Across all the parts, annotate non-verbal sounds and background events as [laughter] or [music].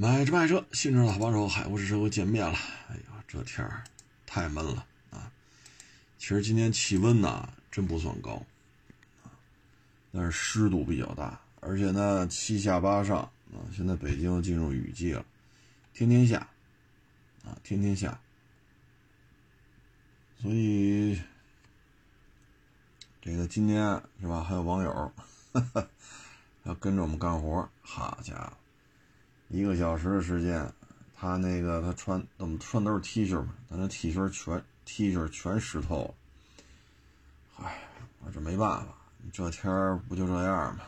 买车卖车，新车老帮手，海沃试车又见面了。哎呀，这天儿太闷了啊！其实今天气温呢，真不算高，但是湿度比较大，而且呢，七下八上啊。现在北京进入雨季了，天天下啊，天天下。所以，这个今天是吧？还有网友 [laughs] 要跟着我们干活，好家伙！一个小时的时间，他那个他穿怎么穿都是 T 恤嘛，他那 T 恤全 T 恤全湿透了。唉，我这没办法，这天儿不就这样吗？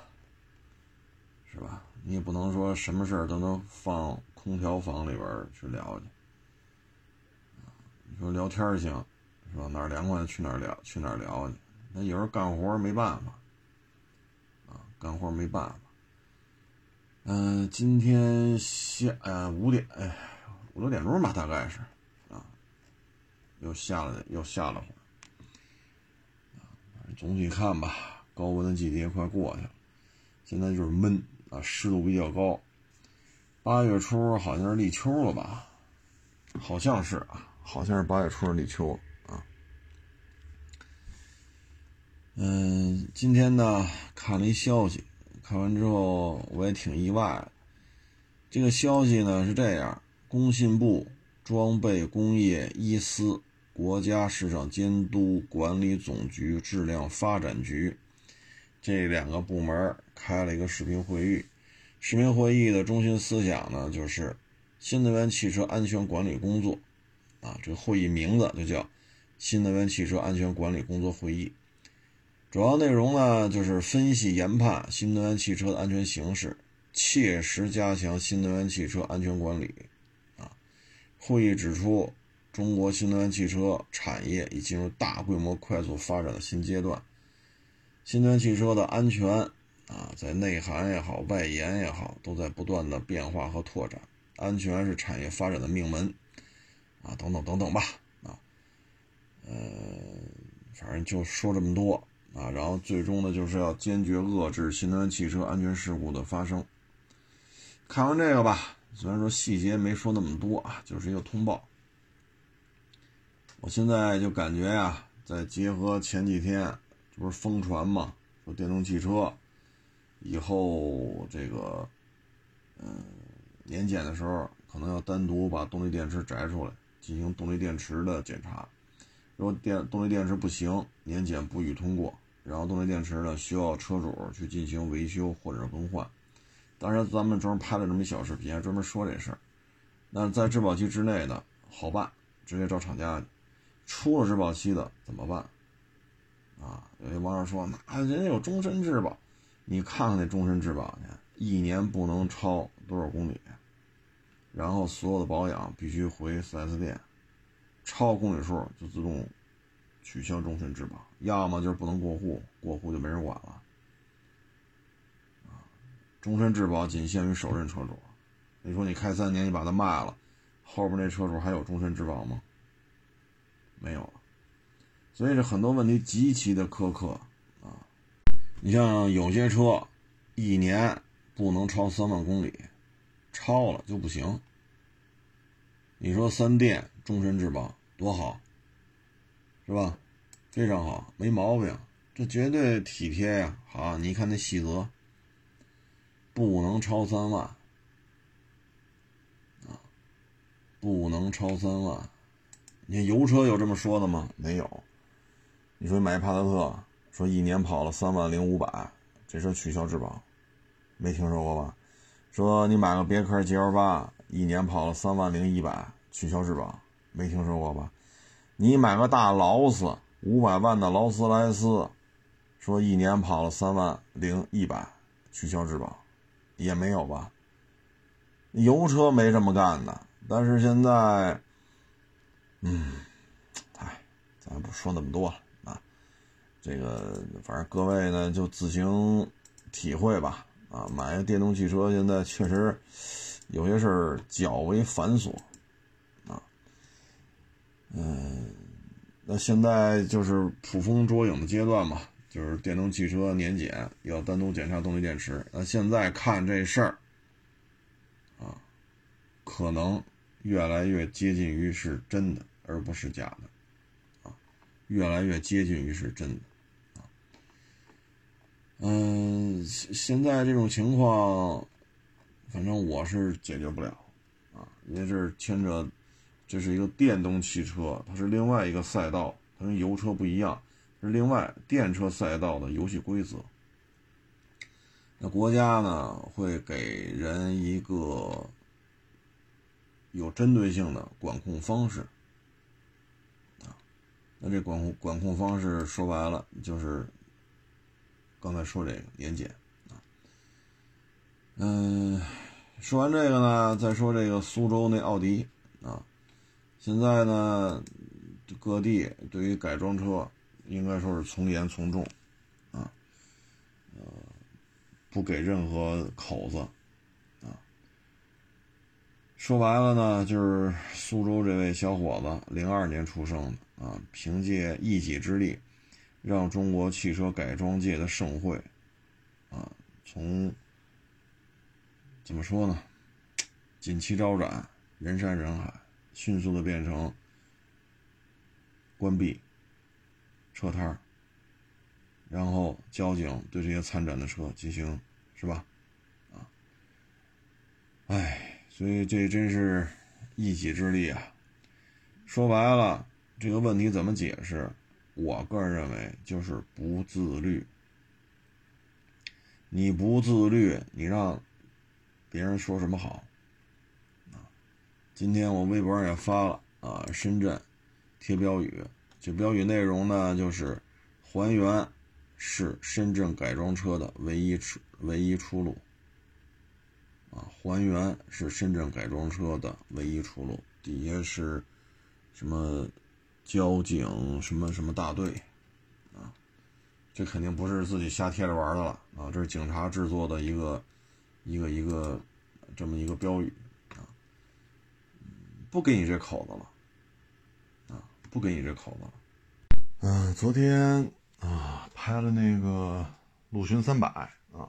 是吧？你也不能说什么事儿都能放空调房里边去聊去。你说聊天行，是吧？哪儿凉快去哪儿聊，去哪儿聊去。那有时候干活没办法，啊，干活没办法。嗯，今天下呃五点哎五六点钟吧，大概是啊，又下了又下了会儿。总体看吧，高温的季节快过去了，现在就是闷啊，湿度比较高。八月初好像是立秋了吧？好像是啊，好像是八月初是立秋啊。嗯，今天呢看了一消息。看完之后，我也挺意外。这个消息呢是这样：工信部、装备工业一司、国家市场监督管理总局质量发展局这两个部门开了一个视频会议。视频会议的中心思想呢，就是新能源汽车安全管理工作。啊，这个会议名字就叫新能源汽车安全管理工作会议。主要内容呢，就是分析研判新能源汽车的安全形势，切实加强新能源汽车安全管理。啊，会议指出，中国新能源汽车产业已进入大规模快速发展的新阶段，新能源汽车的安全啊，在内涵也好，外延也好，都在不断的变化和拓展。安全是产业发展的命门，啊，等等等等吧，啊，呃，反正就说这么多。啊，然后最终呢，就是要坚决遏制新能源汽车安全事故的发生。看完这个吧，虽然说细节没说那么多啊，就是一个通报。我现在就感觉呀，在结合前几天这不是疯传嘛，说电动汽车以后这个嗯年检的时候，可能要单独把动力电池摘出来进行动力电池的检查。如果电动力电池不行，年检不予通过。然后动力电池呢，需要车主去进行维修或者更换。当然，咱们专门拍了这么一小视频，专门说这事儿。那在质保期之内的好办，直接找厂家去；出了质保期的怎么办？啊，有些网友说，那人家有终身质保，你看看那终身质保去，一年不能超多少公里，然后所有的保养必须回 4S 店。超公里数就自动取消终身质保，要么就是不能过户，过户就没人管了。啊，终身质保仅限于首任车主。你说你开三年，你把它卖了，后边那车主还有终身质保吗？没有了。所以这很多问题极其的苛刻啊。你像有些车，一年不能超三万公里，超了就不行。你说三电终身质保多好，是吧？非常好，没毛病，这绝对体贴呀。好，你看那细则，不能超三万啊，不能超三万。你看油车有这么说的吗？没有。你说买帕萨特，说一年跑了三万零五百，这车取消质保，没听说过吧？说你买个别克 GL 八。一年跑了三万零一百，取消质保，没听说过吧？你买个大劳斯，五百万的劳斯莱斯，说一年跑了三万零一百，取消质保，也没有吧？油车没这么干的，但是现在，嗯，哎，咱不说那么多了啊。这个反正各位呢就自行体会吧。啊，买个电动汽车现在确实。有些事儿较为繁琐，嗯，那现在就是捕风捉影的阶段嘛，就是电动汽车年检要单独检查动力电池。那现在看这事儿，啊，可能越来越接近于是真的，而不是假的，啊，越来越接近于是真的，啊，嗯，现在这种情况，反正我是解决不了，啊，因为这牵扯，这是一个电动汽车，它是另外一个赛道，它跟油车不一样，是另外电车赛道的游戏规则。那国家呢会给人一个有针对性的管控方式啊，那这管控管控方式说白了就是刚才说这个年检啊，嗯，说完这个呢，再说这个苏州那奥迪啊，现在呢各地对于改装车应该说是从严从重。啊不给任何口子，啊，说白了呢，就是苏州这位小伙子，零二年出生的啊，凭借一己之力，让中国汽车改装界的盛会，啊，从怎么说呢，锦旗招展，人山人海，迅速的变成关闭车摊。然后交警对这些参展的车进行，是吧？啊，哎，所以这真是一己之力啊！说白了，这个问题怎么解释？我个人认为就是不自律。你不自律，你让别人说什么好？今天我微博上也发了啊，深圳贴标语，这标语内容呢就是还原。是深圳改装车的唯一出唯一出路，啊，还原是深圳改装车的唯一出路。底下是什么交警什么什么大队，啊，这肯定不是自己瞎贴着玩的了啊，这是警察制作的一个一个一个这么一个标语，不给你这口子了，啊，不给你这口子了。嗯，昨天。啊，拍了那个陆巡三百啊，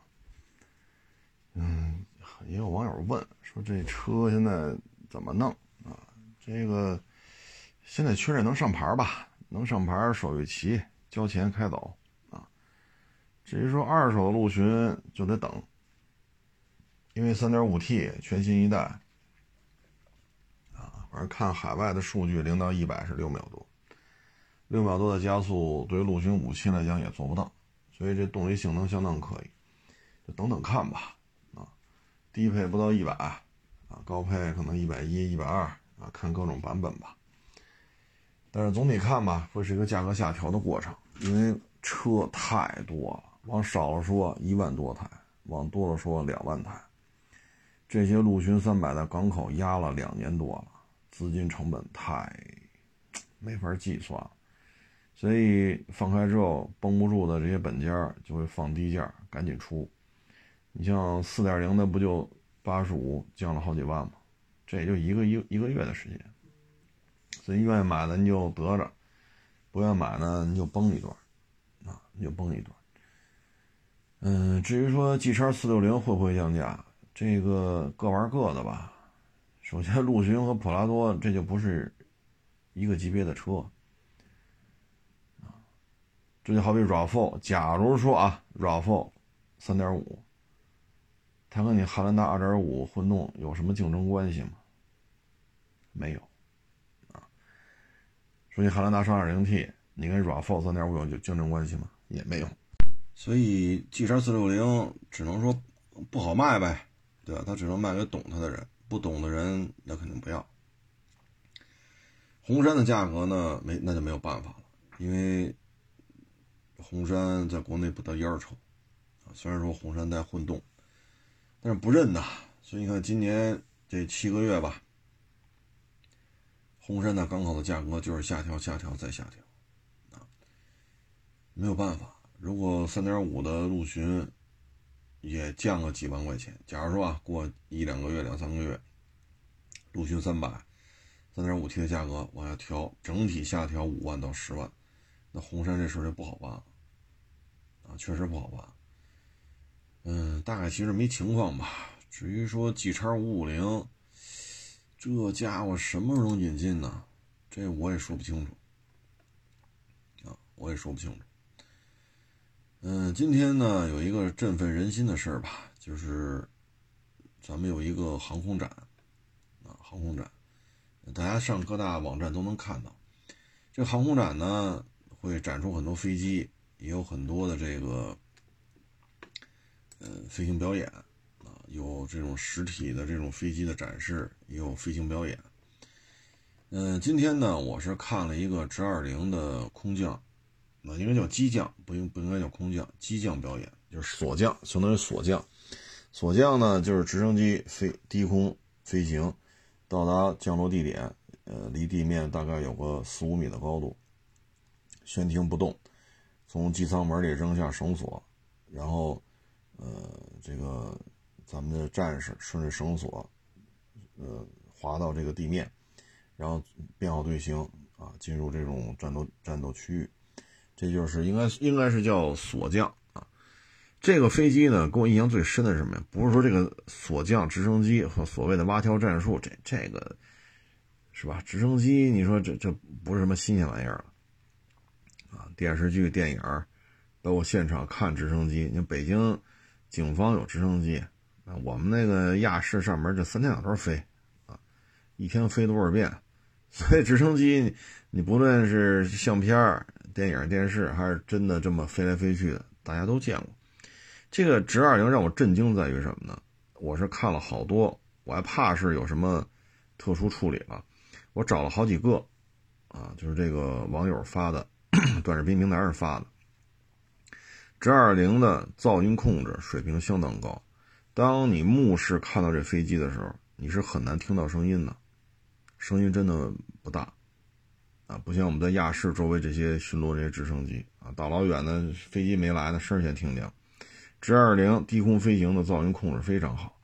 嗯，也有网友问说这车现在怎么弄啊？这个现在确认能上牌吧？能上牌，手续齐，交钱开走啊。至于说二手的陆巡就得等，因为三点五 T 全新一代，而看海外的数据，零到一百是六秒多。六秒多的加速，对于陆巡武器来讲也做不到，所以这动力性能相当可以，就等等看吧。啊，低配不到一百，啊，高配可能一百一、一百二，啊，看各种版本吧。但是总体看吧，会是一个价格下调的过程，因为车太多了，往少了说一万多台，往多了说两万台。这些陆巡三百在港口压了两年多了，资金成本太没法计算。所以放开之后绷不住的这些本家就会放低价，赶紧出。你像四点零的不就八十五降了好几万吗？这也就一个一一个月的时间。所以愿意买的你就得着，不愿意买呢你就崩一段，啊，你就崩一段。嗯，至于说 G 叉四六零会不会降价，这个各玩各的吧。首先，陆巡和普拉多这就不是一个级别的车。这就好比 RAV4，假如说啊，RAV4 三点五，它跟你汉兰达二点五混动有什么竞争关系吗？没有，啊，说你汉兰达双二零 T，你跟 RAV4 三点五有竞争关系吗？也没有，所以 G 叉四六零只能说不好卖呗，对吧？它只能卖给懂它的人，不懂的人那肯定不要。红山的价格呢，没那就没有办法了，因为。红山在国内不得烟抽，啊，虽然说红山带混动，但是不认呐。所以你看今年这七个月吧，红山的港口的价格就是下调、下调再下调，啊，没有办法。如果三点五的陆巡也降个几万块钱，假如说啊，过一两个月、两三个月，陆巡三百、三点五 T 的价格往下调，整体下调五万到十万，那红山这事就不好办了啊。确实不好办，嗯，大概其实没情况吧。至于说 G 叉五五零，这家伙什么时候能引进呢？这我也说不清楚啊，我也说不清楚。嗯，今天呢有一个振奋人心的事儿吧，就是咱们有一个航空展啊，航空展，大家上各大网站都能看到。这航空展呢会展出很多飞机，也有很多的这个呃飞行表演啊。有这种实体的这种飞机的展示，也有飞行表演。嗯，今天呢，我是看了一个直二零的空降，那应该叫机降，不应不应该叫空降，机降表演就是锁降，相当于锁降。锁降呢，就是直升机飞低空飞行，到达降落地点，呃，离地面大概有个四五米的高度，悬停不动，从机舱门里扔下绳索，然后，呃，这个。咱们的战士顺着绳索，呃，滑到这个地面，然后编好队形啊，进入这种战斗战斗区域。这就是应该应该是叫锁降啊。这个飞机呢，给我印象最深的是什么呀？不是说这个锁降直升机和所谓的蛙跳战术，这这个是吧？直升机，你说这这不是什么新鲜玩意儿了啊？电视剧、电影，包括现场看直升机，你看北京警方有直升机。我们那个亚视上门就三天两头飞，啊，一天飞多少遍？所以直升机，你不论是相片、电影、电视，还是真的这么飞来飞去的，大家都见过。这个直二零让我震惊在于什么呢？我是看了好多，我还怕是有什么特殊处理了，我找了好几个，啊，就是这个网友发的短视频平台上发的，直二零的噪音控制水平相当高。当你目视看到这飞机的时候，你是很难听到声音的，声音真的不大，啊，不像我们在亚视周围这些巡逻这些直升机啊，大老远的飞机没来呢，声先听见。直二零低空飞行的噪音控制非常好，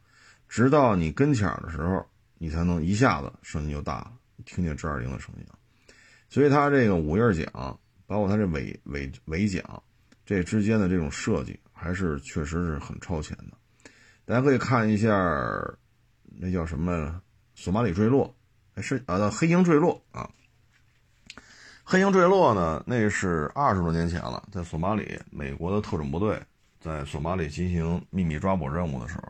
直到你跟前的时候，你才能一下子声音就大了，听见直二零的声音。所以它这个五叶桨，包括它这尾尾尾桨，这之间的这种设计，还是确实是很超前的。大家可以看一下，那叫什么索马里坠落，是啊，黑鹰坠落啊。黑鹰坠落呢，那是二十多年前了，在索马里，美国的特种部队在索马里进行秘密抓捕任务的时候，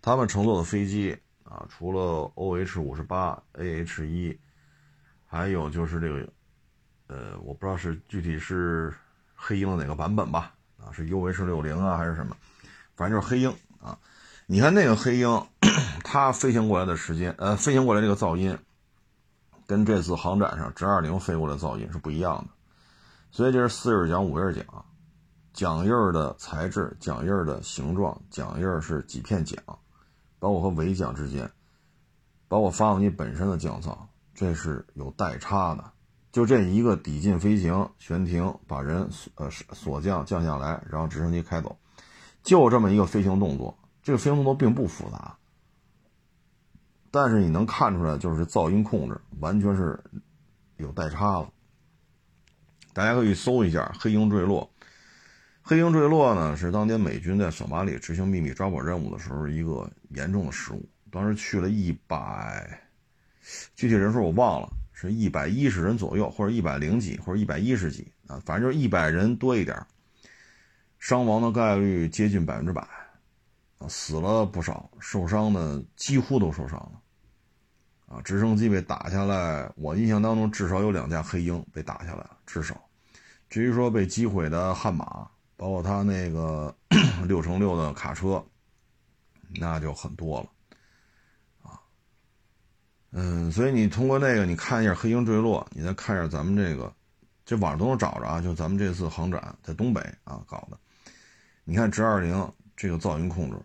他们乘坐的飞机啊，除了 OH 五十八、AH 一，还有就是这个，呃，我不知道是具体是黑鹰的哪个版本吧，啊，是 UH 六零啊，还是什么，反正就是黑鹰啊。你看那个黑鹰，[coughs] 它飞行过来的时间，呃，飞行过来这个噪音，跟这次航展上直二零飞过来噪音是不一样的。所以这是四叶桨、五叶桨，桨叶的材质、桨叶的形状、桨叶是几片桨，包括和尾桨之间，包括发动机本身的降噪，这是有代差的。就这一个抵近飞行、悬停，把人呃锁降降下来，然后直升机开走，就这么一个飞行动作。这个飞行动作并不复杂，但是你能看出来，就是噪音控制完全是有代差了。大家可以搜一下“黑鹰坠落”。黑鹰坠落呢，是当年美军在索马里执行秘密抓捕任务的时候一个严重的失误。当时去了一百，具体人数我忘了，是一百一十人左右，或者一百零几，或者一百一十几啊，反正就是一百人多一点，伤亡的概率接近百分之百。死了不少，受伤的几乎都受伤了。啊，直升机被打下来，我印象当中至少有两架黑鹰被打下来了，至少。至于说被击毁的悍马，包括他那个 [clears throat] 六乘六的卡车，那就很多了。啊，嗯，所以你通过那个，你看一下黑鹰坠落，你再看一下咱们这个，这网上都能找着啊，就咱们这次航展在东北啊搞的，你看直二零这个噪音控制。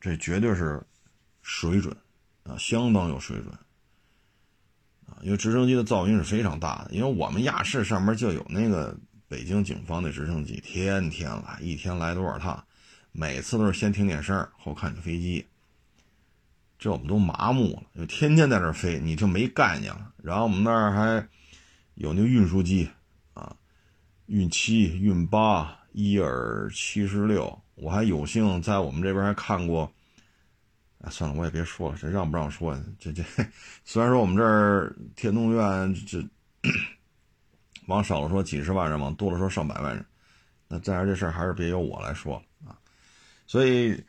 这绝对是水准啊，相当有水准啊！因为直升机的噪音是非常大的，因为我们亚视上面就有那个北京警方的直升机，天天来，一天来多少趟，每次都是先听见声后看见飞机，这我们都麻木了，就天天在这飞，你就没概念了。然后我们那儿还有那运输机啊，运七、运八、伊尔七十六。我还有幸在我们这边还看过哎，算了，我也别说了，这让不让说？这这，[laughs] 虽然说我们这儿天通苑这往少了说几十万人，往多了说上百万人，那再然这事儿还是别由我来说啊。所以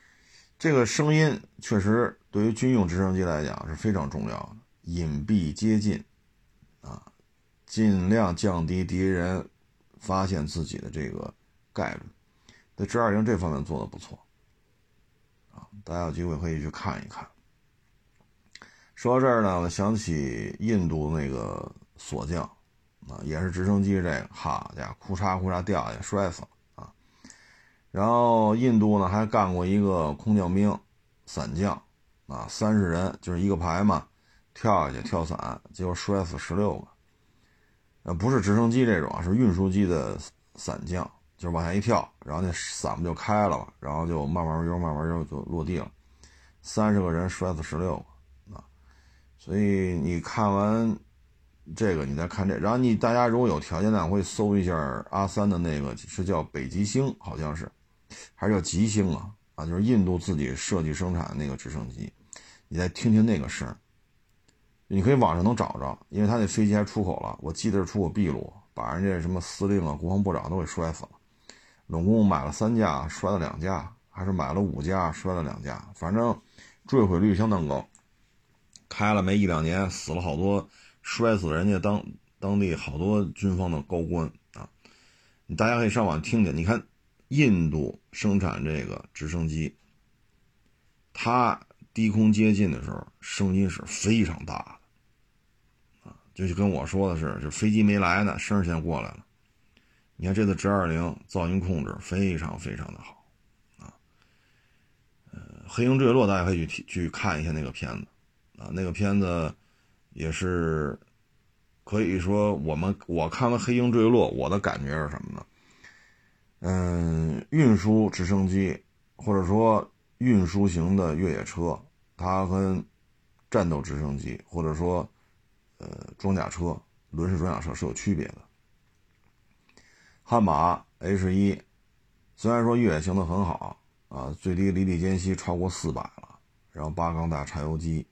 这个声音确实对于军用直升机来讲是非常重要的，隐蔽接近啊，尽量降低敌人发现自己的这个概率。在 G 二零这方面做的不错。啊大家有机会可以去看一看。说到这儿呢，我想起印度那个锁降，啊，也是直升机，这个哈家伙，咔嚓咔嚓掉下去，摔死了啊。然后印度呢还干过一个空降兵伞降，啊，三十人就是一个排嘛，跳下去跳伞，结果摔死十六个。呃，不是直升机这种啊，是运输机的伞降。就是往下一跳，然后那伞不就开了嘛，然后就慢慢悠，慢慢悠就落地了。三十个人摔死十六个啊！所以你看完这个，你再看这，然后你大家如果有条件呢，会搜一下阿三的那个是叫北极星，好像是，还是叫极星啊？啊，就是印度自己设计生产的那个直升机，你再听听那个声，你可以网上能找着，因为他那飞机还出口了，我记得是出口秘鲁，把人家什么司令啊、国防部长都给摔死了。总共买了三架，摔了两架，还是买了五架，摔了两架，反正坠毁率相当高。开了没一两年，死了好多，摔死人家当当地好多军方的高官啊！大家可以上网听听，你看印度生产这个直升机，它低空接近的时候声音是非常大的啊，就跟我说的是，这飞机没来呢，声先过来了。你看这次直二零噪音控制非常非常的好，啊，呃，黑鹰坠落大家可以去去看一下那个片子，啊，那个片子也是可以说我们我看完黑鹰坠落，我的感觉是什么呢？嗯，运输直升机或者说运输型的越野车，它跟战斗直升机或者说呃装甲车、轮式装甲车是有区别的。悍马 H 一虽然说越野性能很好啊，最低离地间隙超过四百了，然后八缸大柴油机，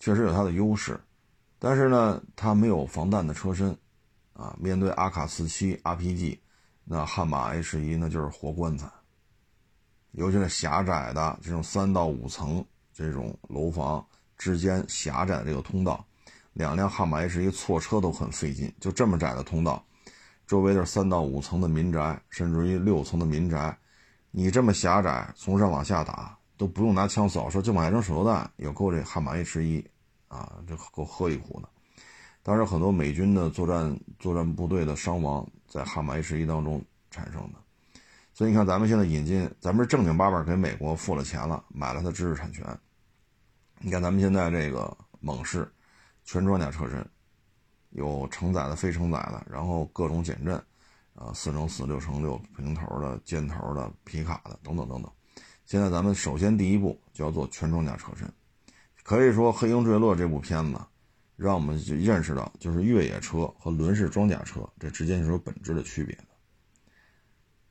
确实有它的优势，但是呢，它没有防弹的车身啊。面对阿卡四七 RPG，那悍马 H 一那就是活棺材，尤其是狭窄的这种三到五层这种楼房之间狭窄的这个通道，两辆悍马 H 一错车都很费劲，就这么窄的通道。周围的三到五层的民宅，甚至于六层的民宅，你这么狭窄，从上往下打都不用拿枪扫射，就往下扔手榴弹，也够这悍马 H 一啊，这够喝一壶的。当时，很多美军的作战作战部队的伤亡在悍马 H 一当中产生的。所以你看，咱们现在引进，咱们是正经八百给美国付了钱了，买了它知识产权。你看咱们现在这个猛士全装甲车身。有承载的、非承载的，然后各种减震，啊，四乘四、六乘六平头的、尖头的、皮卡的等等等等。现在咱们首先第一步就要做全装甲车身。可以说，《黑鹰坠落》这部片子，让我们认识到，就是越野车和轮式装甲车这之间是有本质的区别的。《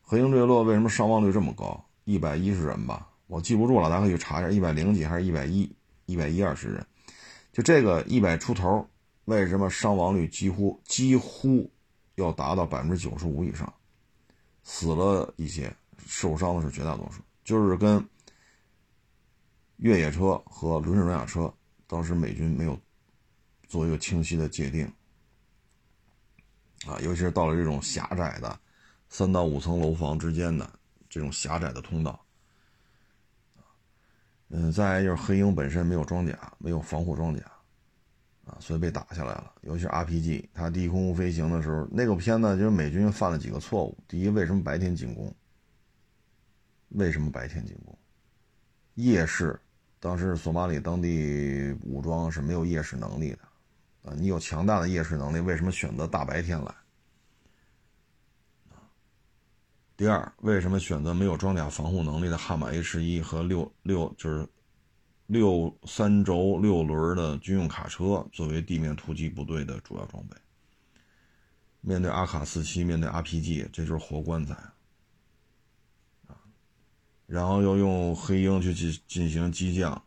黑鹰坠落》为什么伤亡率这么高？一百一十人吧，我记不住了，大家可以查一下，一百零几还是一百一？一百一二十人，就这个一百出头。为什么伤亡率几乎几乎要达到百分之九十五以上？死了一些，受伤的是绝大多数，就是跟越野车和轮式装甲车当时美军没有做一个清晰的界定啊，尤其是到了这种狭窄的三到五层楼房之间的这种狭窄的通道嗯，再就是黑鹰本身没有装甲，没有防护装甲。啊，所以被打下来了。尤其是 RPG，它低空飞行的时候，那个片子就是美军犯了几个错误。第一，为什么白天进攻？为什么白天进攻？夜视，当时索马里当地武装是没有夜视能力的。啊，你有强大的夜视能力，为什么选择大白天来？第二，为什么选择没有装甲防护能力的悍马 H 一和六六就是？六三轴六轮的军用卡车作为地面突击部队的主要装备，面对阿卡四七，面对 RPG，这就是活棺材啊！然后又用黑鹰去进进行机降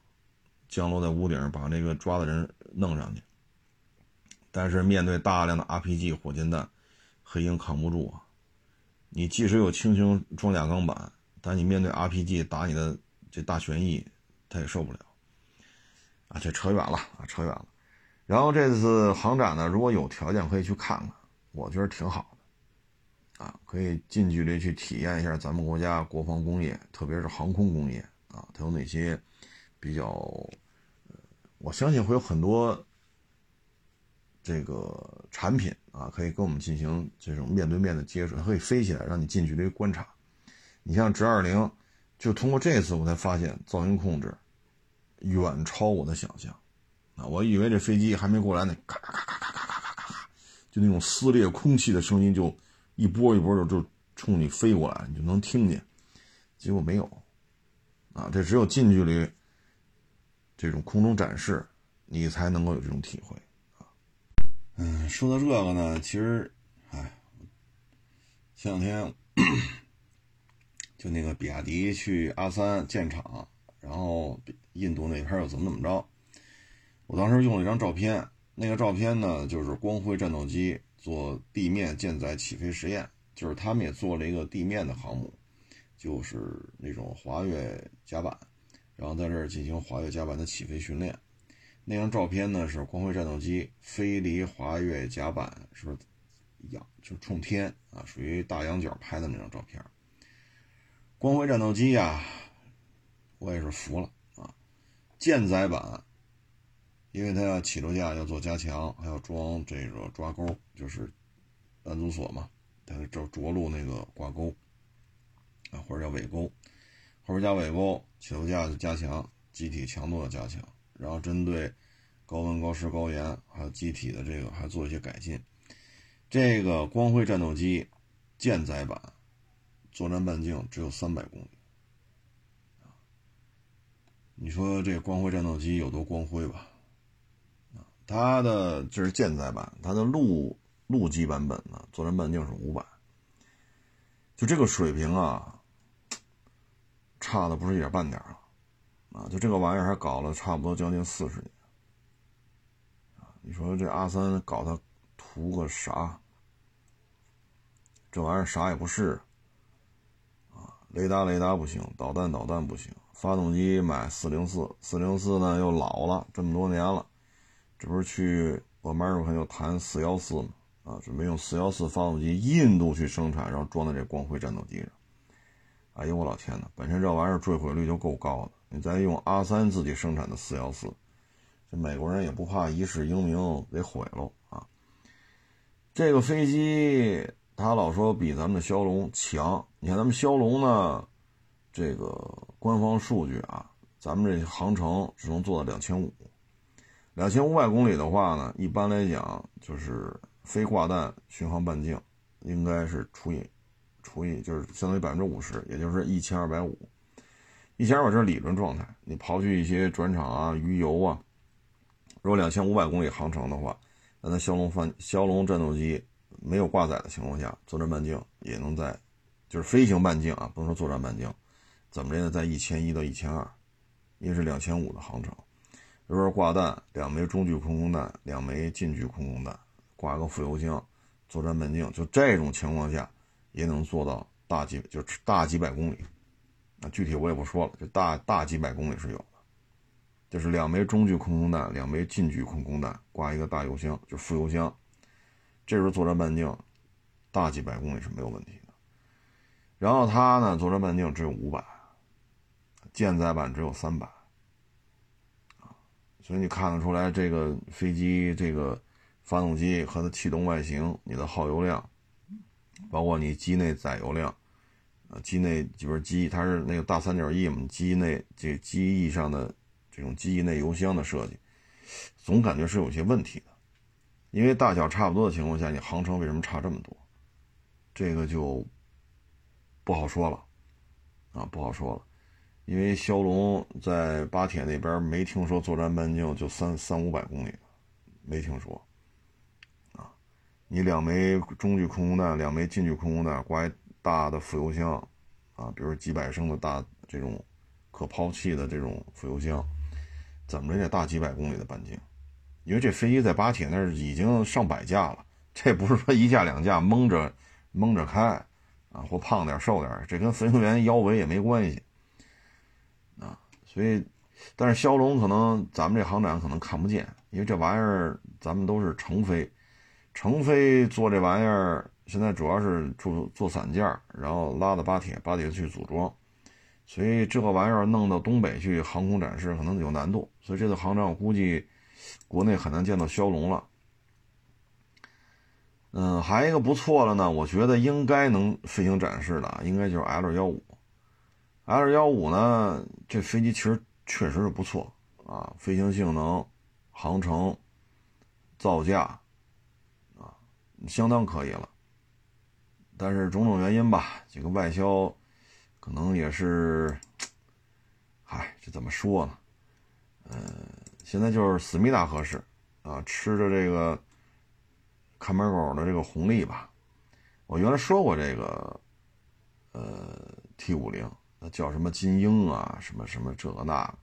降落在屋顶，把这个抓的人弄上去。但是面对大量的 RPG 火箭弹，黑鹰扛不住啊！你即使有轻型装甲钢板，但你面对 RPG 打你的这大旋翼，他也受不了。啊，这扯远了啊，扯远了。然后这次航展呢，如果有条件可以去看看，我觉得挺好的。啊，可以近距离去体验一下咱们国家国防工业，特别是航空工业啊，它有哪些比较？我相信会有很多这个产品啊，可以跟我们进行这种面对面的接触，它可以飞起来让你近距离观察。你像直二零，就通过这次我才发现噪音控制远超我的想象。啊，我以为这飞机还没过来呢，咔咔咔咔咔咔咔咔咔，就那种撕裂空气的声音，就一波一波的就冲你飞过来，你就能听见。结果没有，啊，这只有近距离这种空中展示，你才能够有这种体会啊。嗯，说到这个呢，其实，哎，前两天 [coughs] 就那个比亚迪去阿三建厂，然后印度那边又怎么怎么着。我当时用了一张照片，那个照片呢，就是光辉战斗机做地面舰载起飞实验，就是他们也做了一个地面的航母，就是那种滑跃甲板，然后在这儿进行滑跃甲板的起飞训练。那张照片呢是光辉战斗机飞离滑跃甲板，是不是仰就冲天啊？属于大仰角拍的那张照片。光辉战斗机呀，我也是服了，舰载版。因为它要起落架要做加强，还要装这个抓钩，就是单组锁嘛，它是着着陆那个挂钩啊，或者叫尾钩，后边加尾钩，起落架的加强，机体强度的加强，然后针对高温、高湿、高盐，还有机体的这个还做一些改进。这个光辉战斗机舰载版作战半径只有三百公里你说这光辉战斗机有多光辉吧？它的这是舰载版，它的陆陆基版本呢，作战半径是五百，就这个水平啊，差的不是一点半点啊，啊，就这个玩意儿还搞了差不多将近四十年，啊，你说这阿三搞它图个啥？这玩意儿啥也不是，啊，雷达雷达不行，导弹导弹不行，发动机买四零四，四零四呢又老了这么多年了。这不是去我们儿又谈四幺四嘛？啊，准备用四幺四发动机印度去生产，然后装在这光辉战斗机上。哎呦我老天呐，本身这玩意儿坠毁率就够高的，你再用阿三自己生产的四幺四，这美国人也不怕一世英名给毁了啊！这个飞机他老说比咱们的枭龙强，你看咱们枭龙呢，这个官方数据啊，咱们这航程只能做到两千五。两千五百公里的话呢，一般来讲就是非挂弹巡航半径应该是除以除以就是相当于百分之五十，也就是一千二百五。一千二百这是理论状态，你刨去一些转场啊、鱼油啊，如果两千五百公里航程的话，那它枭龙翻枭龙战斗机没有挂载的情况下，作战半径也能在就是飞行半径啊，不能说作战半径，怎么着呢，在一千一到一千二，因为是两千五的航程。比如果挂弹，两枚中距空空弹，两枚近距空空弹，挂个副油箱，作战半径就这种情况下，也能做到大几就是大几百公里。那具体我也不说了，就大大几百公里是有的。就是两枚中距空空弹，两枚近距空空弹，挂一个大油箱，就副油箱，这时候作战半径大几百公里是没有问题的。然后它呢，作战半径只有五百，舰载版只有三百。所以你看得出来，这个飞机这个发动机和它气动外形，你的耗油量，包括你机内载油量，啊，机内就是机，它是那个大三角翼嘛，机内这机翼上的这种机翼内油箱的设计，总感觉是有些问题的。因为大小差不多的情况下，你航程为什么差这么多？这个就不好说了，啊，不好说了。因为骁龙在巴铁那边没听说作战半径就三三五百公里，没听说。啊，你两枚中距空空弹，两枚近距空空弹，挂一大的副油箱，啊，比如几百升的大这种可抛弃的这种副油箱，怎么着也大几百公里的半径，因为这飞机在巴铁那儿已经上百架了，这不是说一架两架蒙着蒙着开啊，或胖点瘦点，这跟飞行员腰围也没关系。所以，但是骁龙可能咱们这航展可能看不见，因为这玩意儿咱们都是成飞，成飞做这玩意儿，现在主要是做做散件，然后拉到巴铁，巴铁去组装。所以这个玩意儿弄到东北去航空展示可能有难度，所以这次航展我估计国内很难见到枭龙了。嗯，还有一个不错的呢，我觉得应该能飞行展示的，应该就是 L 幺五。L 幺五呢，这飞机其实确实是不错啊，飞行性能、航程、造价啊，相当可以了。但是种种原因吧，这个外销。可能也是，嗨，这怎么说呢？嗯，现在就是思密达合适啊，吃着这个看门狗的这个红利吧。我原来说过这个，呃，T 五零，那叫什么金鹰啊，什么什么这个那。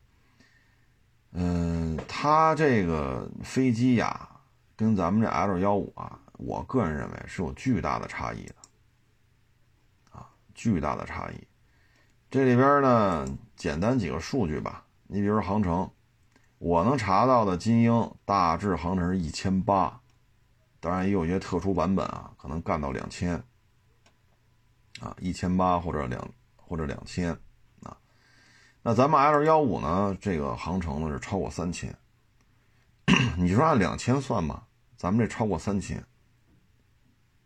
嗯，它这个飞机呀，跟咱们这 L 幺五啊，我个人认为是有巨大的差异的，啊，巨大的差异。这里边呢，简单几个数据吧。你比如说航程，我能查到的金鹰大致航程是一千八，当然也有一些特殊版本啊，可能干到两千啊，一千八或者两或者两千啊。那咱们 L 幺五呢，这个航程呢是超过三千。你说按两千算吧，咱们这超过三千。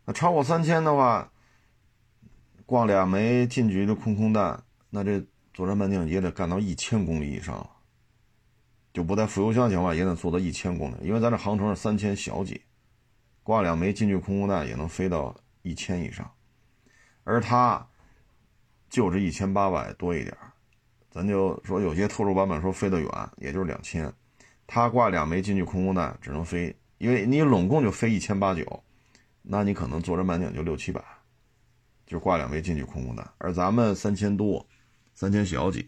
那超过三千的话，挂两枚近距离的空空弹。那这作战半径也得干到一千公里以上了，就不带副油箱情况也得做到一千公里，因为咱这航程是三千小几，挂两枚近距空空弹也能飞到一千以上，而它就是一千八百多一点咱就说有些特殊版本说飞得远，也就是两千，它挂两枚近距空空弹只能飞，因为你拢共就飞一千八九，那你可能作战半径就六七百，就挂两枚近距空空弹，而咱们三千多。三千小几，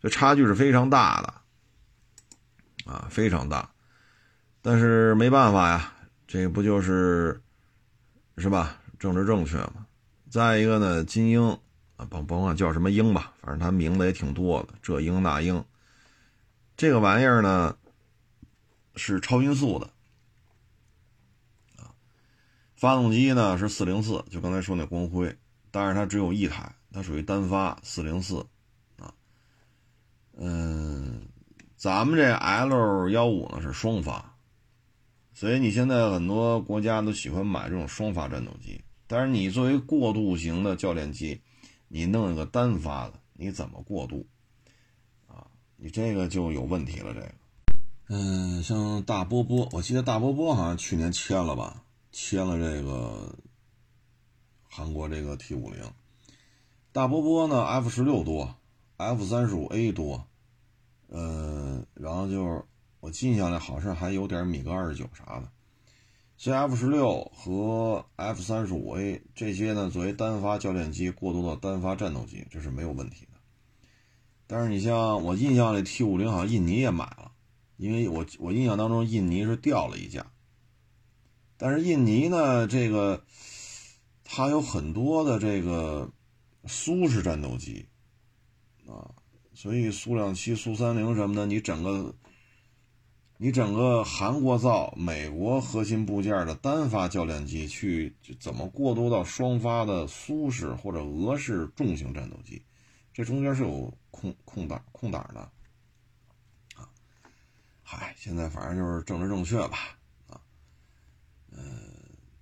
这差距是非常大的，啊，非常大。但是没办法呀，这不就是是吧？政治正确嘛。再一个呢，金鹰啊，甭甭管叫什么鹰吧，反正它名字也挺多的，这鹰那鹰。这个玩意儿呢，是超音速的，啊，发动机呢是四零四，就刚才说那光辉，但是它只有一台。它属于单发四零四，啊，嗯，咱们这 L 幺五呢是双发，所以你现在很多国家都喜欢买这种双发战斗机。但是你作为过渡型的教练机，你弄一个单发的，你怎么过渡？啊，你这个就有问题了。这个，嗯，像大波波，我记得大波波好像去年签了吧，签了这个韩国这个 T 五零。大波波呢？F 十六多，F 三十五 A 多，呃，然后就是我记下来，好像还有点米格二十九啥的。所以 F 十六和 F 三十五 A 这些呢，作为单发教练机过渡到单发战斗机，这是没有问题的。但是你像我印象里 T 五零好像印尼也买了，因为我我印象当中印尼是掉了一架。但是印尼呢，这个它有很多的这个。苏式战斗机，啊，所以苏两七、苏三零什么的，你整个，你整个韩国造、美国核心部件的单发教练机，去怎么过渡到双发的苏式或者俄式重型战斗机？这中间是有空空档、空档的，啊，嗨，现在反正就是政治正确吧，啊，嗯，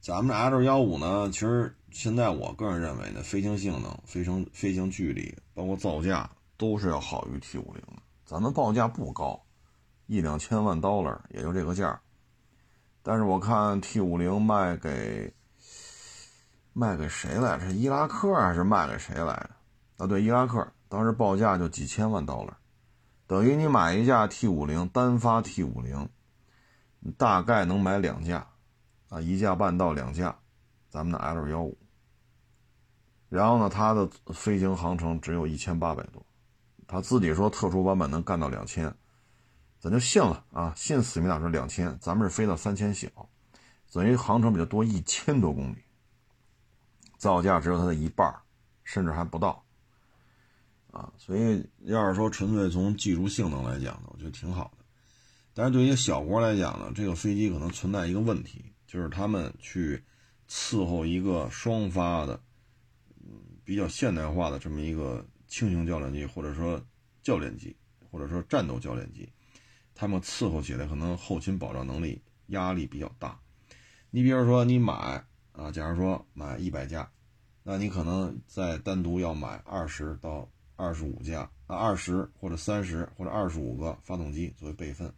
咱们 L 幺五呢，其实。现在我个人认为呢，飞行性能、飞行飞行距离，包括造价，都是要好于 T 五零的。咱们报价不高，一两千万 dollar 也就这个价。但是我看 T 五零卖给卖给谁来着？伊拉克还是卖给谁来着？啊，对，伊拉克，当时报价就几千万 dollar，等于你买一架 T 五零单发 T 五零，大概能买两架，啊，一架半到两架。咱们的 L 幺五，然后呢，它的飞行航程只有一千八百多，他自己说特殊版本能干到两千，咱就信了啊，信思密达是两千，咱们是飞到三千小，等于航程比较多一千多公里，造价只有它的一半，甚至还不到。啊，所以要是说纯粹从技术性能来讲呢，我觉得挺好的。但是对于小国来讲呢，这个飞机可能存在一个问题，就是他们去伺候一个双发的，嗯，比较现代化的这么一个轻型教练机，或者说教练机，或者说战斗教练机，他们伺候起来可能后勤保障能力压力比较大。你比如说你买啊，假如说买一百架，那你可能再单独要买二十到。二十五架啊，二十或者三十或者二十五个发动机作为备份，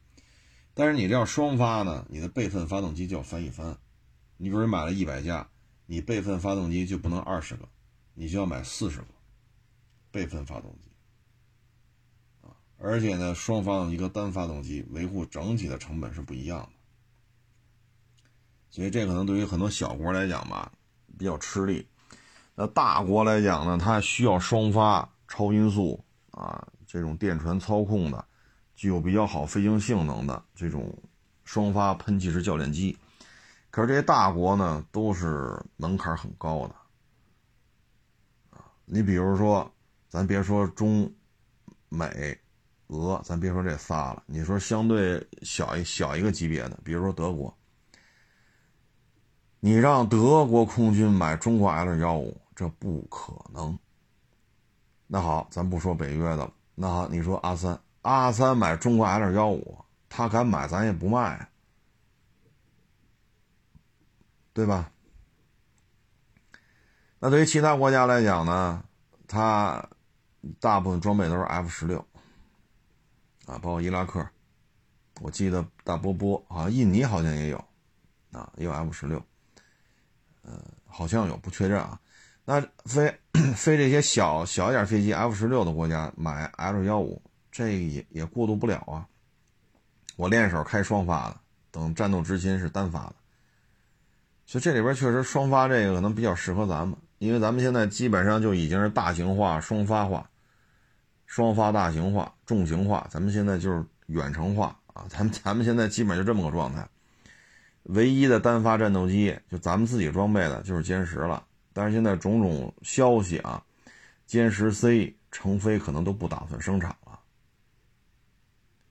但是你这样双发呢，你的备份发动机就要翻一番。你比如买了一百架，你备份发动机就不能二十个，你就要买四十个备份发动机。而且呢，双发动机和单发动机维护整体的成本是不一样的，所以这可能对于很多小国来讲吧，比较吃力。那大国来讲呢，它需要双发。超音速啊，这种电传操控的，具有比较好飞行性能的这种双发喷气式教练机，可是这些大国呢，都是门槛很高的啊。你比如说，咱别说中美俄，咱别说这仨了，你说相对小一小一个级别的，比如说德国，你让德国空军买中国 L 幺五，这不可能。那好，咱不说北约的了。那好，你说阿三，阿三买中国 L 幺五，他敢买，咱也不卖，对吧？那对于其他国家来讲呢，他大部分装备都是 F 十六，啊，包括伊拉克，我记得大波波啊印尼好像也有，啊，也有 F 十六，呃，好像有，不确认啊。那飞飞这些小小一点飞机 F 十六的国家买 L 幺五，这也也过渡不了啊。我练手开双发的，等战斗执勤是单发的。所以这里边确实双发这个可能比较适合咱们，因为咱们现在基本上就已经是大型化、双发化、双发大型化、重型化，咱们现在就是远程化啊。咱们咱们现在基本就这么个状态。唯一的单发战斗机就咱们自己装备的就是歼十了。但是现在种种消息啊，歼十 C 成飞可能都不打算生产了。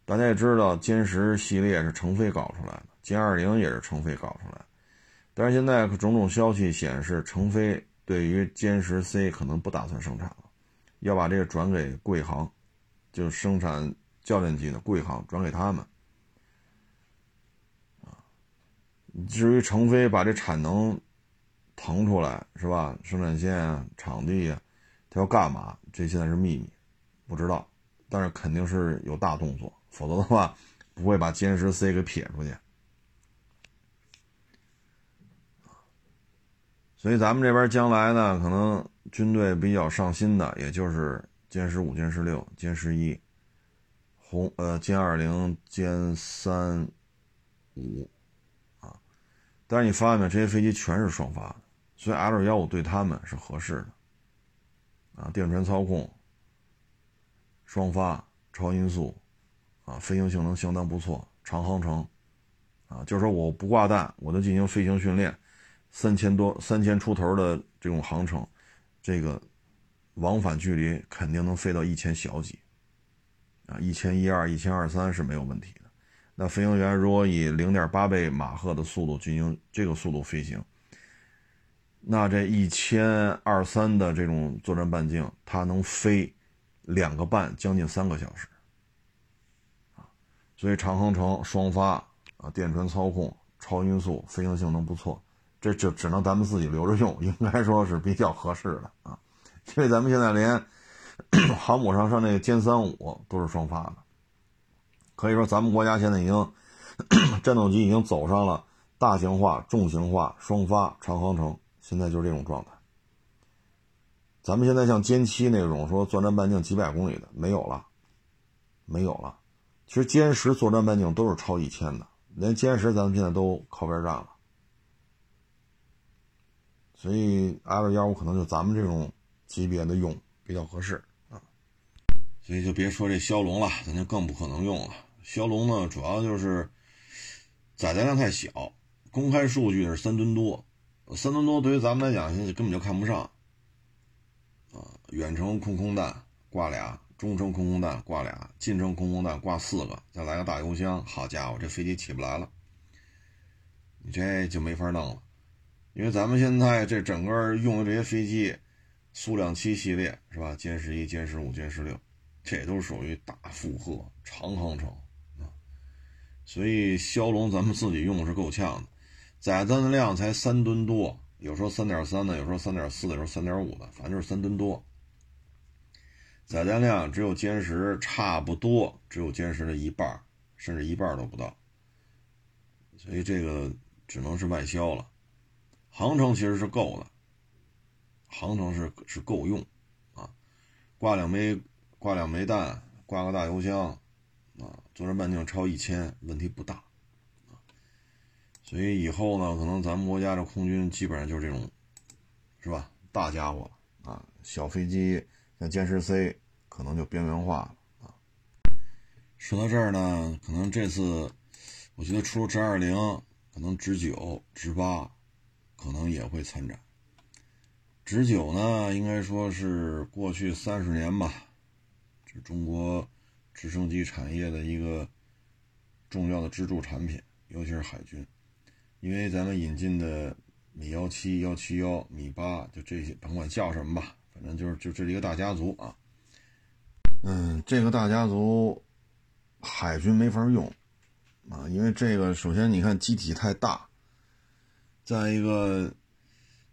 大家也知道，歼十系列是成飞搞出来的，歼二零也是成飞搞出来。但是现在种种消息显示，成飞对于歼十 C 可能不打算生产了，要把这个转给贵航，就是生产教练机的贵航转给他们。至于成飞把这产能。腾出来是吧？生产线啊，场地啊，他要干嘛？这现在是秘密，不知道。但是肯定是有大动作，否则的话不会把歼十 C 给撇出去。所以咱们这边将来呢，可能军队比较上心的，也就是歼十五、歼十六、歼十一、红呃歼二零、歼三五啊。但是你发现没有？这些飞机全是双发的。所以 L 幺五对他们是合适的，啊，电传操控，双发，超音速，啊，飞行性能相当不错，长航程，啊，就是说我不挂弹，我就进行飞行训练，三千多、三千出头的这种航程，这个往返距离肯定能飞到一千小几，啊，一千一二、一千二三是没有问题的。那飞行员如果以零点八倍马赫的速度进行这个速度飞行，那这一千二三的这种作战半径，它能飞两个半，将近三个小时，啊，所以长航程、双发啊，电传操控、超音速，飞行性能不错，这就只能咱们自己留着用，应该说是比较合适的啊，因为咱们现在连 [clears throat] 航母上上那个歼三五都是双发的，可以说咱们国家现在已经 [clears throat] 战斗机已经走上了大型化、重型化、双发、长航程。现在就是这种状态。咱们现在像歼七那种说作战半径几百公里的没有了，没有了。其实歼十作战半径都是超一千的，连歼十咱们现在都靠边站了。所以 L 幺五可能就咱们这种级别的用比较合适啊。所以就别说这骁龙了，咱就更不可能用了。骁龙呢，主要就是载载量太小，公开数据是三吨多，三吨多对于咱们来讲，现在根本就看不上啊。远程空空弹挂俩，中程空空弹挂俩，近程空空弹挂四个，再来个大油箱，好家伙，这飞机起不来了，你这就没法弄了。因为咱们现在这整个用的这些飞机，苏两七系列是吧？歼十一、歼十五、歼十六，这都属于大负荷、长航程啊。所以骁龙咱们自己用是够呛的，载弹量才三吨多，有时候三点三的，有时候三点四的，有时候三点五的，反正就是三吨多。载弹量只有歼十差不多，只有歼十的一半，甚至一半都不到。所以这个只能是外销了。航程其实是够的，航程是是够用，啊，挂两枚挂两枚弹，挂个大油箱，啊，作战半径超一千，问题不大，啊，所以以后呢，可能咱们国家的空军基本上就是这种，是吧？大家伙啊，小飞机像歼十 C 可能就边缘化了。说到这儿呢，可能这次我觉得除了直二零，可能直九、直八。可能也会参展。直九呢，应该说是过去三十年吧，是中国直升机产业的一个重要的支柱产品，尤其是海军。因为咱们引进的米幺七、幺七幺、米八，就这些，甭管叫什么吧，反正就是就这一个大家族啊。嗯，这个大家族海军没法用啊，因为这个首先你看机体太大。再一个，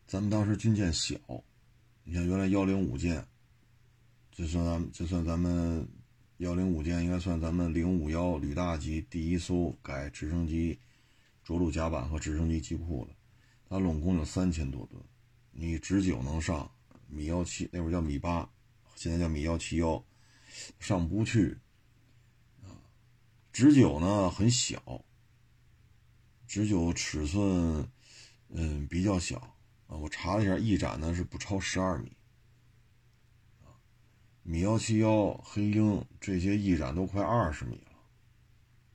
咱们当时军舰小，你看原来幺零五舰，就算咱就算咱们幺零五舰应该算咱们零五幺旅大级第一艘改直升机着陆甲板和直升机机库的，它拢共有三千多吨，你直九能上米幺七，那会儿叫米八，现在叫米幺七幺，上不去啊，直九呢很小，直九尺寸。嗯，比较小啊，我查了一下，翼展呢是不超十二米，啊，米幺七幺、黑鹰这些翼展都快二十米了，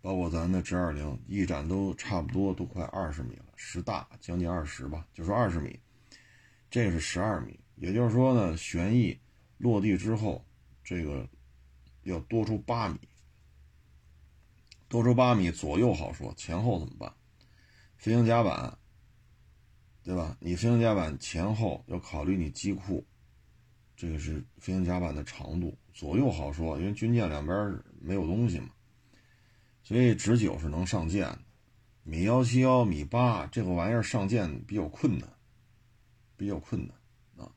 包括咱的直二零翼展都差不多都快二十米了，十大将近二十吧，就说二十米，这个是十二米，也就是说呢，旋翼落地之后，这个要多出八米，多出八米左右好说，前后怎么办？飞行甲板。对吧？你飞行甲板前后要考虑你机库，这个是飞行甲板的长度，左右好说，因为军舰两边没有东西嘛，所以直九是能上舰的，米幺七幺、米八这个玩意儿上舰比较困难，比较困难啊。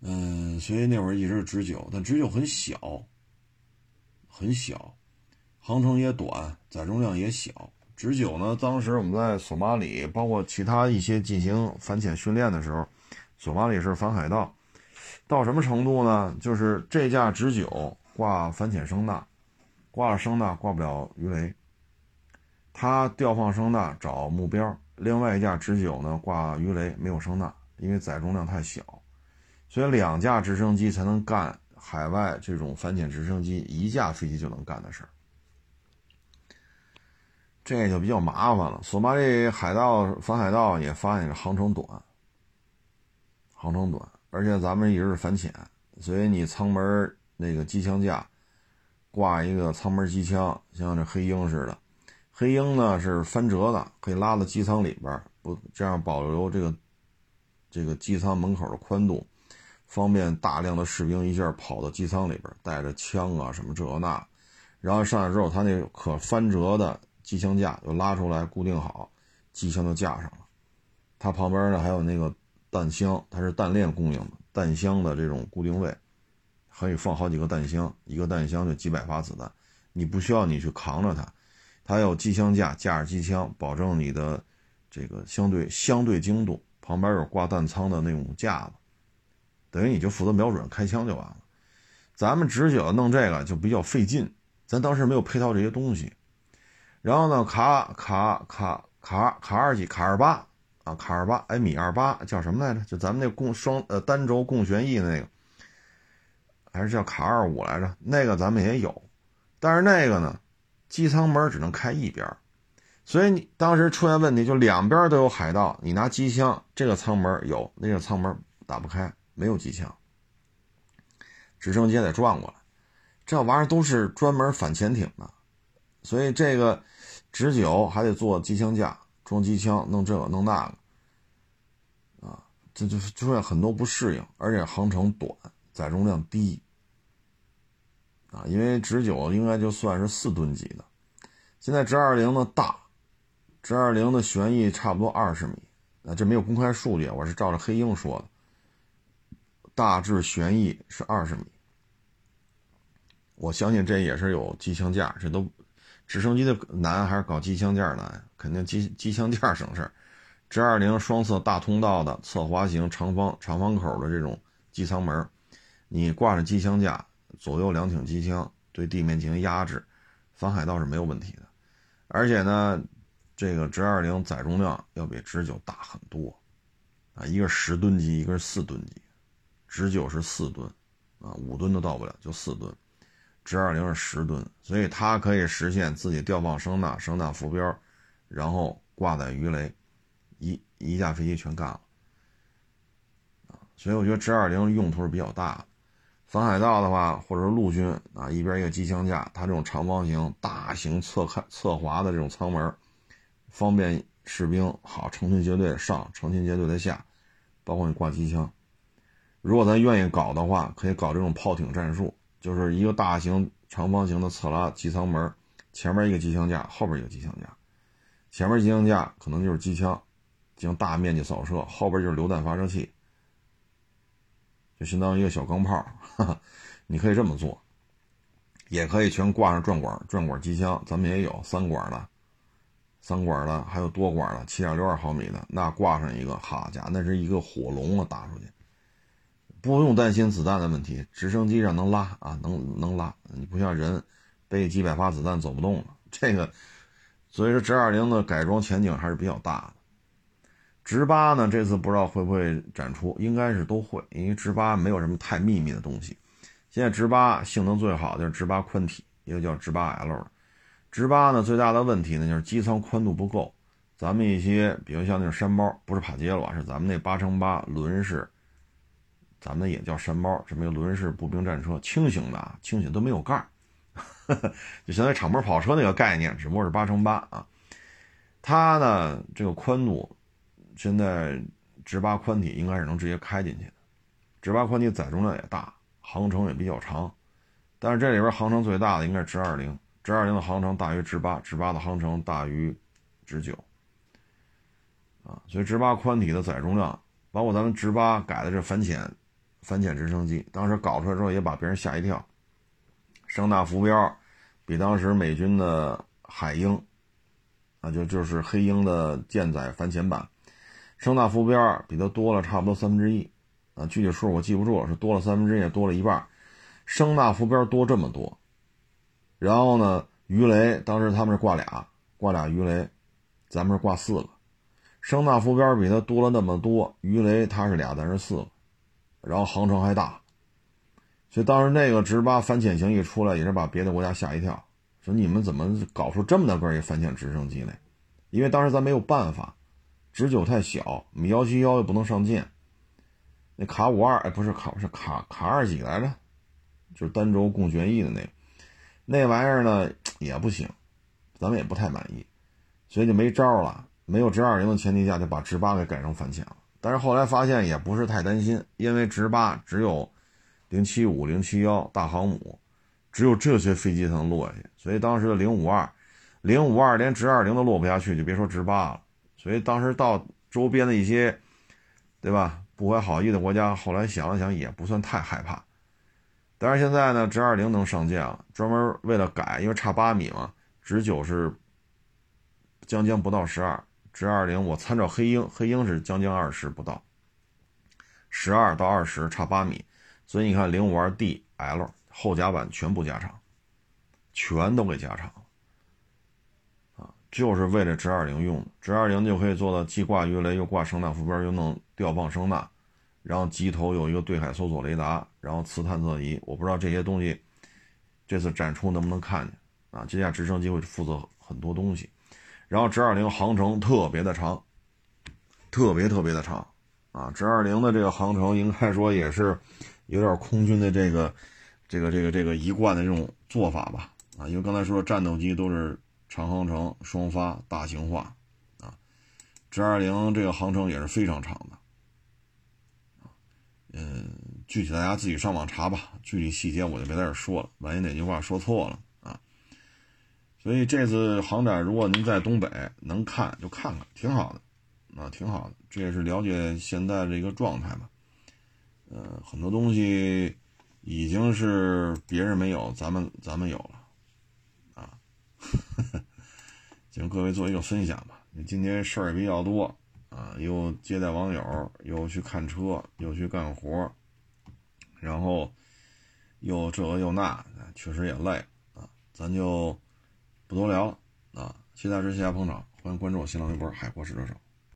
嗯，所以那会儿一直是直九，但直九很小，很小，航程也短，载重量也小。直九呢？当时我们在索马里，包括其他一些进行反潜训练的时候，索马里是反海盗，到什么程度呢？就是这架直九挂反潜声呐，挂了声呐挂不了鱼雷，它调放声呐找目标。另外一架直九呢挂鱼雷没有声呐，因为载重量太小，所以两架直升机才能干海外这种反潜直升机一架飞机就能干的事儿。这就比较麻烦了。索马里海盗反海盗也发现这航程短，航程短，而且咱们一直是反潜，所以你舱门那个机枪架挂一个舱门机枪，像这黑鹰似的。黑鹰呢是翻折的，可以拉到机舱里边，不这样保留这个这个机舱门口的宽度，方便大量的士兵一下跑到机舱里边，带着枪啊什么这那，然后上来之后，它那可翻折的。机枪架又拉出来固定好，机枪就架上了。它旁边呢还有那个弹箱，它是弹链供应的弹箱的这种固定位，可以放好几个弹箱，一个弹箱就几百发子弹，你不需要你去扛着它，它有机枪架架着机枪，保证你的这个相对相对精度。旁边有挂弹仓的那种架子，等于你就负责瞄准开枪就完了。咱们直九弄这个就比较费劲，咱当时没有配套这些东西。然后呢，卡卡卡卡卡二几卡二八啊，卡二八哎，米二八叫什么来着？就咱们那共双呃单轴共旋翼的那个，还是叫卡二五来着？那个咱们也有，但是那个呢，机舱门只能开一边，所以你当时出现问题，就两边都有海盗，你拿机枪，这个舱门有，那个舱门打不开，没有机枪，直升机得转过来，这玩意儿都是专门反潜艇的，所以这个直九还得做机枪架，装机枪，弄这个弄那个，啊，这就是出现很多不适应，而且航程短，载重量低。啊，因为直九应该就算是四吨级的，现在直二零呢大，直二零的旋翼差不多二十米，啊，这没有公开数据，我是照着黑鹰说的，大致旋翼是二十米，我相信这也是有机枪架，这都直升机的难还是搞机枪架难，肯定机机枪架省事儿，直二零双侧大通道的侧滑型长方长方口的这种机舱门，你挂着机枪架。左右两挺机枪对地面进行压制，反海盗是没有问题的。而且呢，这个直二零载重量要比直九大很多，啊，一个十吨级，一个是四吨级。直九是四吨，啊，五吨都到不了，就四吨。直二零是十吨，所以它可以实现自己吊放声呐、声呐浮标，然后挂载鱼雷，一一架飞机全干了。所以我觉得直二零用途是比较大的。反海盗的话，或者说陆军啊，一边一个机枪架，它这种长方形、大型侧开、侧滑的这种舱门，方便士兵好成群结队上，成群结队的下，包括你挂机枪。如果咱愿意搞的话，可以搞这种炮艇战术，就是一个大型长方形的侧拉机舱门，前面一个机枪架，后边一个机枪架，前面机枪架可能就是机枪进行大面积扫射，后边就是榴弹发射器。就相当于一个小钢炮，[laughs] 你可以这么做，也可以全挂上转管，转管机枪，咱们也有三管的，三管的，还有多管的，七点六二毫米的，那挂上一个，好家伙，那是一个火龙啊，打出去，不用担心子弹的问题，直升机上能拉啊，能能拉，你不像人背几百发子弹走不动了，这个，所以说直二零的改装前景还是比较大的。直八呢？这次不知道会不会展出，应该是都会，因为直八没有什么太秘密的东西。现在直八性能最好的就是直八宽体，一个叫直八 L。直八呢最大的问题呢就是机舱宽度不够。咱们一些，比如像那种山包，不是帕杰罗，是咱们那八乘八轮式，咱们也叫山包，这么轮式步兵战车，轻型的啊，轻型都没有盖儿 [laughs] 就相当于敞篷跑车那个概念，只不过是八乘八啊。它呢这个宽度。现在直八宽体应该是能直接开进去的，直八宽体载重量也大，航程也比较长，但是这里边航程最大的应该是直二零，直二零的航程大于直八，直八的航程大于直九，啊，所以直八宽体的载重量，包括咱们直八改的这反潜反潜直升机，当时搞出来之后也把别人吓一跳，声纳浮标比当时美军的海鹰，啊就就是黑鹰的舰载反潜版。声纳浮标比它多了差不多三分之一，啊，具体数我记不住了，是多了三分之一，多了一半。声纳浮标多这么多，然后呢，鱼雷当时他们是挂俩，挂俩鱼雷，咱们是挂四个。声纳浮标比它多了那么多，鱼雷它是俩，咱是四个，然后航程还大，所以当时那个直八反潜型一出来，也是把别的国家吓一跳，说你们怎么搞出这么大个一反潜直升机来？因为当时咱没有办法。直九太小，米幺七幺又不能上舰，那卡五二哎不是卡是卡卡二几来着，就是单轴共旋翼的那个，那玩意儿呢也不行，咱们也不太满意，所以就没招了。没有直二零的前提下，就把直八给改成反潜了。但是后来发现也不是太担心，因为直八只有零七五、零七幺大航母，只有这些飞机才能落下去，所以当时的零五二、零五二连直二零都落不下去，就别说直八了。所以当时到周边的一些，对吧？不怀好意的国家，后来想了想，也不算太害怕。但是现在呢，直二零能上舰了，专门为了改，因为差八米嘛，直九是将将不到十二，直二零我参照黑鹰，黑鹰是将近二十不到，十二到二十差八米，所以你看零五二 D L 后甲板全部加长，全都给加长啊。就是为了直二零用的，直二零就可以做到既挂鱼雷，又挂声呐浮标，又能吊放声呐，然后机头有一个对海搜索雷达，然后磁探测仪。我不知道这些东西这次展出能不能看见啊，这架直升机会负责很多东西。然后直二零航程特别的长，特别特别的长啊！直二零的这个航程应该说也是有点空军的这个这个这个这个一贯的这种做法吧啊！因为刚才说战斗机都是长航程双发大型化啊，直二零这个航程也是非常长的嗯，具体大家自己上网查吧，具体细节我就别在这说了，万一哪句话说错了。所以这次航展，如果您在东北能看，就看看，挺好的，啊，挺好的。这也是了解现在这个状态吧。呃，很多东西已经是别人没有，咱们咱们有了，啊，[laughs] 请各位做一个分享吧。今天事儿也比较多啊，又接待网友，又去看车，又去干活，然后又这又那，确实也累啊，咱就。不多聊了啊！期待之下捧场，欢迎关注我新浪微博“海阔试车手”。